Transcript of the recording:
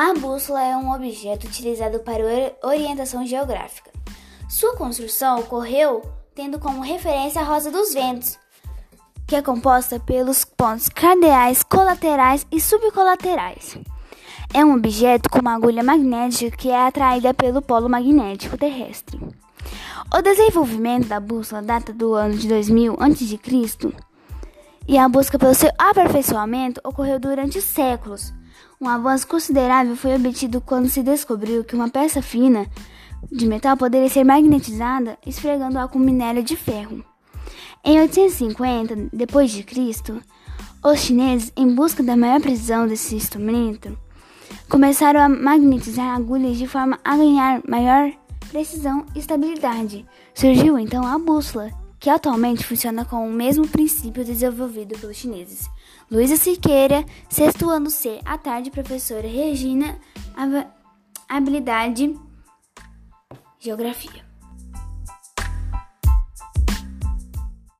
A bússola é um objeto utilizado para orientação geográfica. Sua construção ocorreu tendo como referência a rosa dos ventos, que é composta pelos pontos cardeais, colaterais e subcolaterais. É um objeto com uma agulha magnética que é atraída pelo polo magnético terrestre. O desenvolvimento da bússola data do ano de 2000 a.C. e a busca pelo seu aperfeiçoamento ocorreu durante séculos. Um avanço considerável foi obtido quando se descobriu que uma peça fina de metal poderia ser magnetizada esfregando-a com minério de ferro. Em 850 d.C., os chineses, em busca da maior precisão desse instrumento, começaram a magnetizar agulhas de forma a ganhar maior precisão e estabilidade. Surgiu então a bússola, que atualmente funciona com o mesmo princípio desenvolvido pelos chineses. Luísa Siqueira, sexto ano C, à tarde, professora Regina, habilidade Geografia.